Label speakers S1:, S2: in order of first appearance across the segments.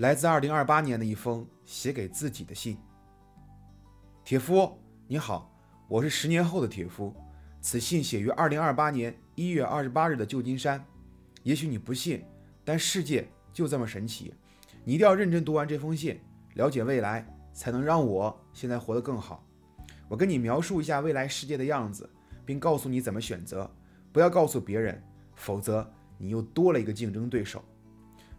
S1: 来自2028年的一封写给自己的信。铁夫，你好，我是十年后的铁夫。此信写于2028年1月28日的旧金山。也许你不信，但世界就这么神奇。你一定要认真读完这封信，了解未来，才能让我现在活得更好。我跟你描述一下未来世界的样子，并告诉你怎么选择，不要告诉别人，否则你又多了一个竞争对手。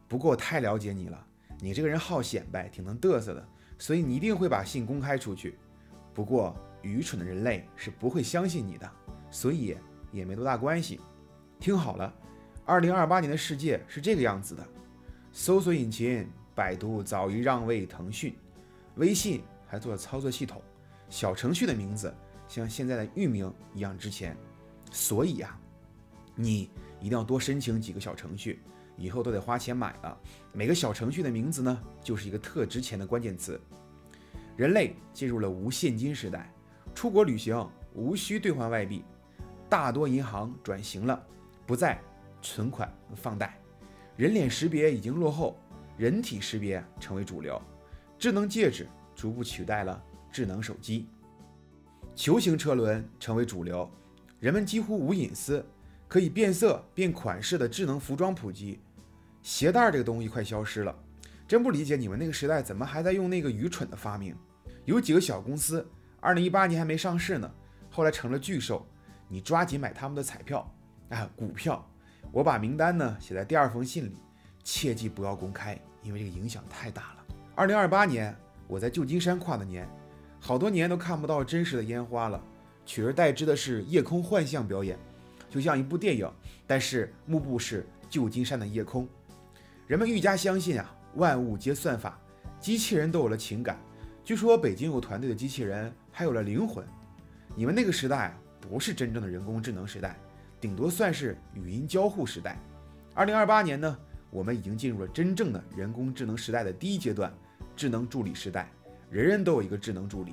S1: 不过我太了解你了。你这个人好显摆，挺能嘚瑟的，所以你一定会把信公开出去。不过，愚蠢的人类是不会相信你的，所以也没多大关系。听好了，二零二八年的世界是这个样子的：搜索引擎百度早已让位腾讯，微信还做了操作系统，小程序的名字像现在的域名一样值钱。所以呀，你一定要多申请几个小程序。以后都得花钱买了。每个小程序的名字呢，就是一个特值钱的关键词。人类进入了无现金时代，出国旅行无需兑换外币，大多银行转型了，不再存款放贷。人脸识别已经落后，人体识别成为主流。智能戒指逐步取代了智能手机。球形车轮成为主流，人们几乎无隐私，可以变色变款式的智能服装普及。鞋带这个东西快消失了，真不理解你们那个时代怎么还在用那个愚蠢的发明。有几个小公司，二零一八年还没上市呢，后来成了巨兽，你抓紧买他们的彩票啊股票。我把名单呢写在第二封信里，切记不要公开，因为这个影响太大了。二零二八年我在旧金山跨的年，好多年都看不到真实的烟花了，取而代之的是夜空幻象表演，就像一部电影，但是幕布是旧金山的夜空。人们愈加相信啊，万物皆算法，机器人都有了情感。据说北京有团队的机器人还有了灵魂。你们那个时代啊，不是真正的人工智能时代，顶多算是语音交互时代。二零二八年呢，我们已经进入了真正的人工智能时代的第一阶段——智能助理时代。人人都有一个智能助理，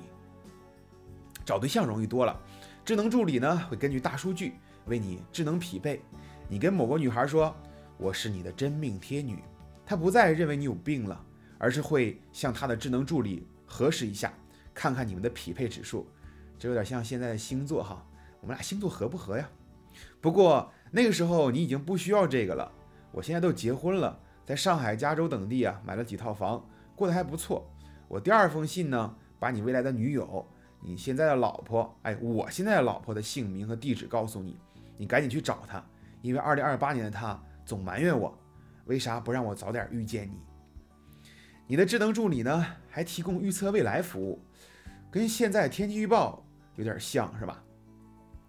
S1: 找对象容易多了。智能助理呢，会根据大数据为你智能匹配。你跟某个女孩说。我是你的真命天女，他不再认为你有病了，而是会向他的智能助理核实一下，看看你们的匹配指数。这有点像现在的星座哈，我们俩星座合不合呀？不过那个时候你已经不需要这个了。我现在都结婚了，在上海、加州等地啊买了几套房，过得还不错。我第二封信呢，把你未来的女友、你现在的老婆，哎，我现在的老婆的姓名和地址告诉你，你赶紧去找她，因为二零二八年的她。总埋怨我，为啥不让我早点遇见你？你的智能助理呢？还提供预测未来服务，跟现在天气预报有点像是吧？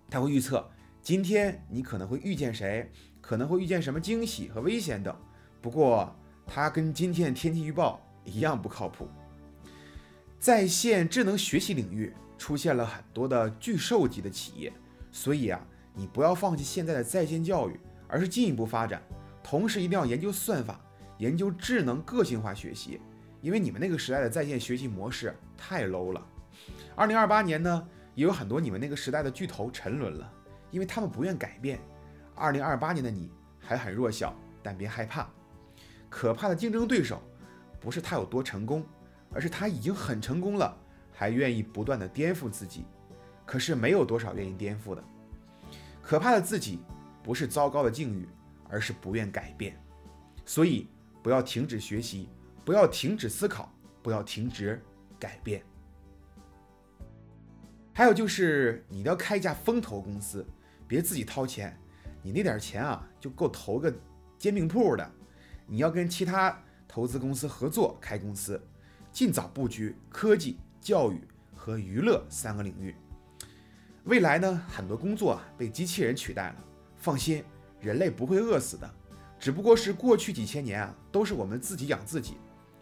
S1: 他会预测今天你可能会遇见谁，可能会遇见什么惊喜和危险等。不过，它跟今天天气预报一样不靠谱。在线智能学习领域出现了很多的巨兽级的企业，所以啊，你不要放弃现在的在线教育。而是进一步发展，同时一定要研究算法，研究智能个性化学习，因为你们那个时代的在线学习模式太 low 了。二零二八年呢，也有很多你们那个时代的巨头沉沦了，因为他们不愿改变。二零二八年的你还很弱小，但别害怕，可怕的竞争对手不是他有多成功，而是他已经很成功了，还愿意不断的颠覆自己。可是没有多少愿意颠覆的，可怕的自己。不是糟糕的境遇，而是不愿改变。所以，不要停止学习，不要停止思考，不要停止改变。还有就是，你要开一家风投公司，别自己掏钱。你那点钱啊，就够投个煎饼铺的。你要跟其他投资公司合作开公司，尽早布局科技、教育和娱乐三个领域。未来呢，很多工作啊被机器人取代了。放心，人类不会饿死的，只不过是过去几千年啊，都是我们自己养自己，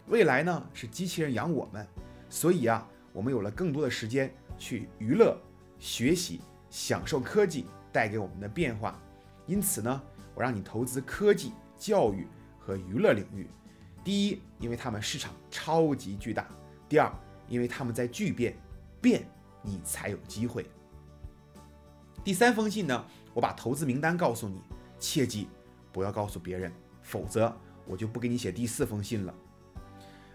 S1: 未来呢是机器人养我们，所以啊，我们有了更多的时间去娱乐、学习、享受科技带给我们的变化。因此呢，我让你投资科技、教育和娱乐领域。第一，因为他们市场超级巨大；第二，因为他们在巨变，变你才有机会。第三封信呢？我把投资名单告诉你，切记不要告诉别人，否则我就不给你写第四封信了。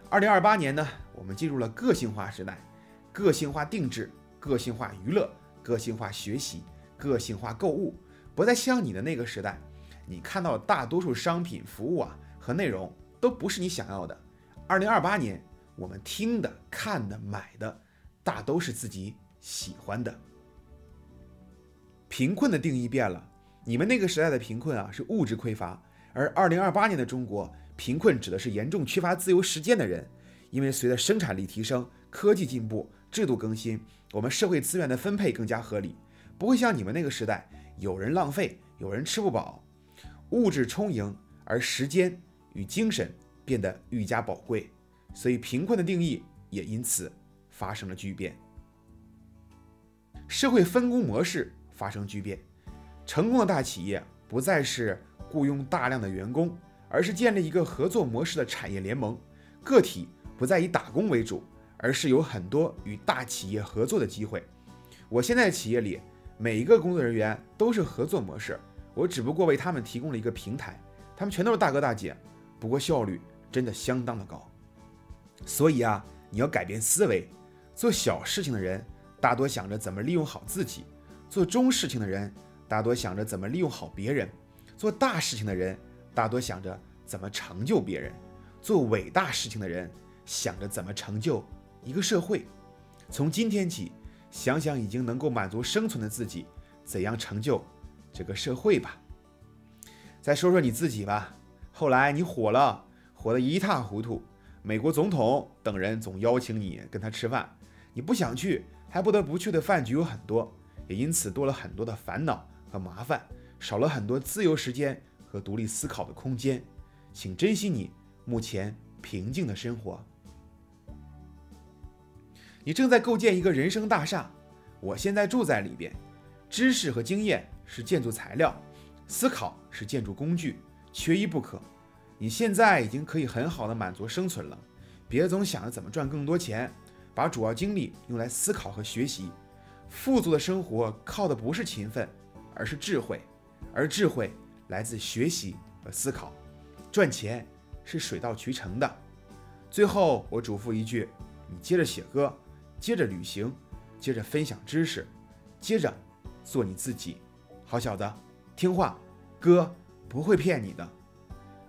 S1: 二零二八年呢，我们进入了个性化时代，个性化定制、个性化娱乐、个性化学习、个性化购物，不再像你的那个时代，你看到大多数商品、服务啊和内容都不是你想要的。二零二八年，我们听的、看的、买的，大都是自己喜欢的。贫困的定义变了，你们那个时代的贫困啊是物质匮乏，而二零二八年的中国，贫困指的是严重缺乏自由时间的人。因为随着生产力提升、科技进步、制度更新，我们社会资源的分配更加合理，不会像你们那个时代有人浪费、有人吃不饱，物质充盈，而时间与精神变得愈加宝贵，所以贫困的定义也因此发生了巨变。社会分工模式。发生巨变，成功的大企业不再是雇佣大量的员工，而是建立一个合作模式的产业联盟。个体不再以打工为主，而是有很多与大企业合作的机会。我现在企业里每一个工作人员都是合作模式，我只不过为他们提供了一个平台，他们全都是大哥大姐，不过效率真的相当的高。所以啊，你要改变思维，做小事情的人大多想着怎么利用好自己。做中事情的人，大多想着怎么利用好别人；做大事情的人，大多想着怎么成就别人；做伟大事情的人，想着怎么成就一个社会。从今天起，想想已经能够满足生存的自己，怎样成就这个社会吧。再说说你自己吧。后来你火了，火得一塌糊涂，美国总统等人总邀请你跟他吃饭，你不想去，还不得不去的饭局有很多。也因此多了很多的烦恼和麻烦，少了很多自由时间和独立思考的空间。请珍惜你目前平静的生活。你正在构建一个人生大厦，我现在住在里边。知识和经验是建筑材料，思考是建筑工具，缺一不可。你现在已经可以很好的满足生存了，别总想着怎么赚更多钱，把主要精力用来思考和学习。富足的生活靠的不是勤奋，而是智慧，而智慧来自学习和思考。赚钱是水到渠成的。最后，我嘱咐一句：你接着写歌，接着旅行，接着分享知识，接着做你自己。好小子，听话，哥不会骗你的。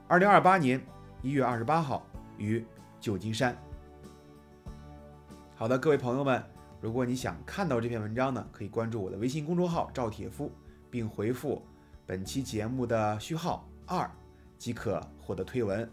S1: 二零二八年一月二十八号于旧金山。好的，各位朋友们。如果你想看到这篇文章呢，可以关注我的微信公众号赵铁夫，并回复本期节目的序号二，即可获得推文。